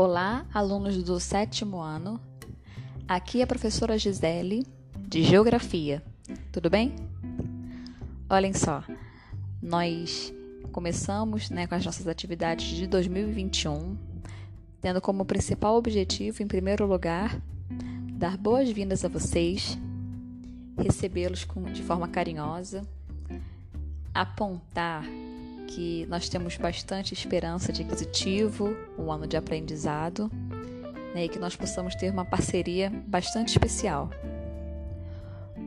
Olá, alunos do sétimo ano. Aqui é a professora Gisele, de Geografia. Tudo bem? Olhem só, nós começamos né, com as nossas atividades de 2021, tendo como principal objetivo, em primeiro lugar, dar boas-vindas a vocês, recebê-los de forma carinhosa, apontar que nós temos bastante esperança de aquisitivo, um ano de aprendizado, né, e que nós possamos ter uma parceria bastante especial.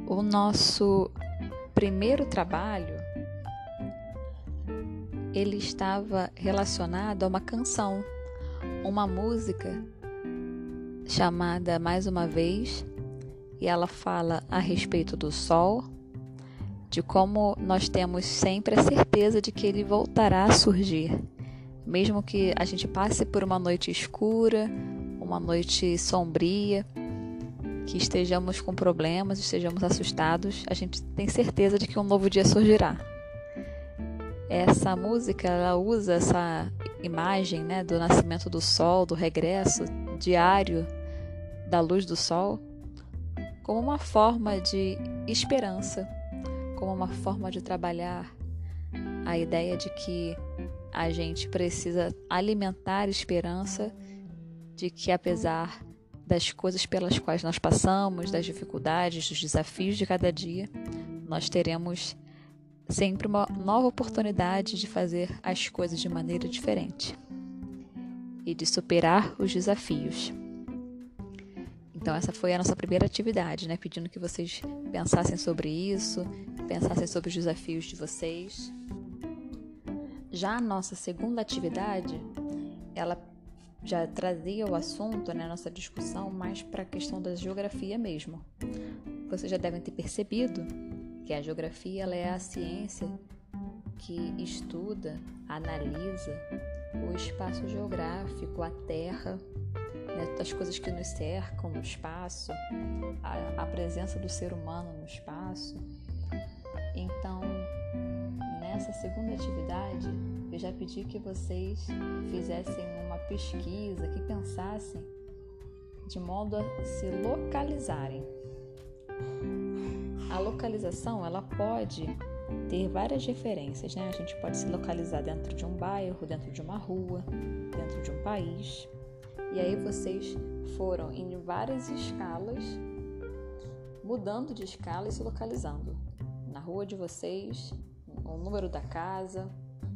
O nosso primeiro trabalho ele estava relacionado a uma canção, uma música chamada Mais uma vez, e ela fala a respeito do sol, de como nós temos sempre a certeza de que ele voltará a surgir. Mesmo que a gente passe por uma noite escura, uma noite sombria, que estejamos com problemas, estejamos assustados, a gente tem certeza de que um novo dia surgirá. Essa música ela usa essa imagem né, do nascimento do sol, do regresso diário da luz do sol, como uma forma de esperança como uma forma de trabalhar a ideia de que a gente precisa alimentar esperança de que apesar das coisas pelas quais nós passamos, das dificuldades, dos desafios de cada dia, nós teremos sempre uma nova oportunidade de fazer as coisas de maneira diferente e de superar os desafios. Então essa foi a nossa primeira atividade, né? Pedindo que vocês pensassem sobre isso, pensassem sobre os desafios de vocês. Já a nossa segunda atividade, ela já trazia o assunto, né, nossa discussão mais para a questão da geografia mesmo. Vocês já devem ter percebido que a geografia ela é a ciência que estuda, analisa o espaço geográfico, a Terra, né, das coisas que nos cercam no espaço, a, a presença do ser humano no espaço. Então, nessa segunda atividade, eu já pedi que vocês fizessem uma pesquisa, que pensassem de modo a se localizarem. A localização, ela pode ter várias referências, né? A gente pode se localizar dentro de um bairro, dentro de uma rua, dentro de um país. E aí vocês foram em várias escalas, mudando de escala e se localizando. Na rua de vocês, o número da casa,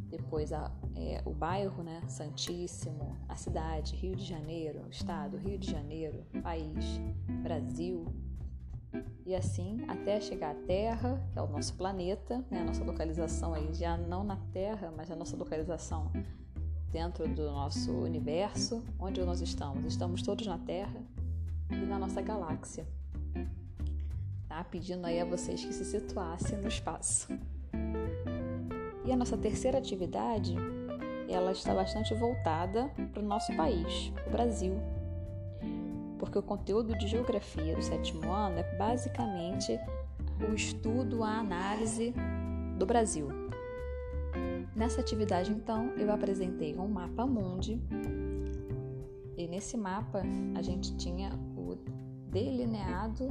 depois a, é, o bairro, né? Santíssimo, a cidade, Rio de Janeiro, estado, Rio de Janeiro, país, Brasil. E assim até chegar à Terra, que é o nosso planeta, né? a nossa localização aí já não na Terra, mas a nossa localização dentro do nosso universo, onde nós estamos. Estamos todos na Terra e na nossa galáxia. Tá? Pedindo aí a vocês que se situassem no espaço. E a nossa terceira atividade, ela está bastante voltada para o nosso país, o Brasil. Porque o conteúdo de geografia do sétimo ano é basicamente o estudo, a análise do Brasil. Nessa atividade, então, eu apresentei um mapa mundi e nesse mapa a gente tinha o delineado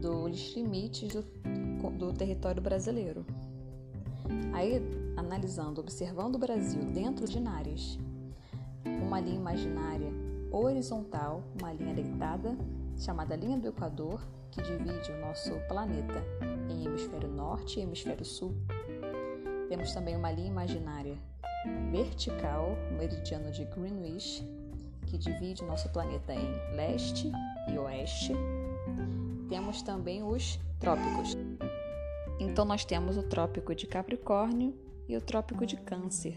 dos limites do, do território brasileiro. Aí, analisando, observando o Brasil dentro de Nares, uma linha imaginária horizontal, uma linha deitada, chamada linha do Equador, que divide o nosso planeta em hemisfério norte e hemisfério sul. Temos também uma linha imaginária vertical, o meridiano de Greenwich, que divide nosso planeta em leste e oeste. Temos também os trópicos. Então nós temos o trópico de Capricórnio e o trópico de Câncer.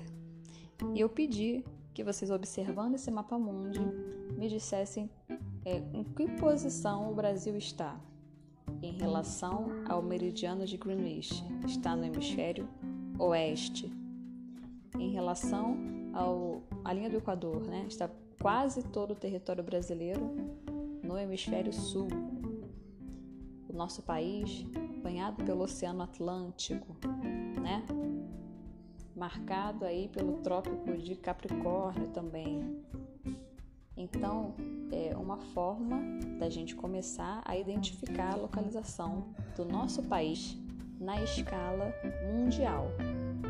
E eu pedi que vocês observando esse mapa mundi me dissessem é, em que posição o Brasil está em relação ao meridiano de Greenwich. Está no hemisfério oeste. Em relação ao, à linha do Equador, né? está quase todo o território brasileiro no hemisfério sul. O nosso país banhado pelo Oceano Atlântico, né? marcado aí pelo Trópico de Capricórnio também. Então, é uma forma da gente começar a identificar a localização do nosso país na escala mundial,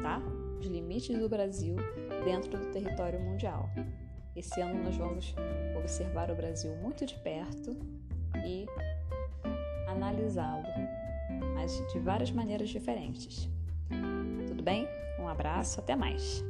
tá? Os limites do Brasil dentro do território mundial. Esse ano nós vamos observar o Brasil muito de perto e analisá-lo, mas de várias maneiras diferentes. Tudo bem? Um abraço, até mais!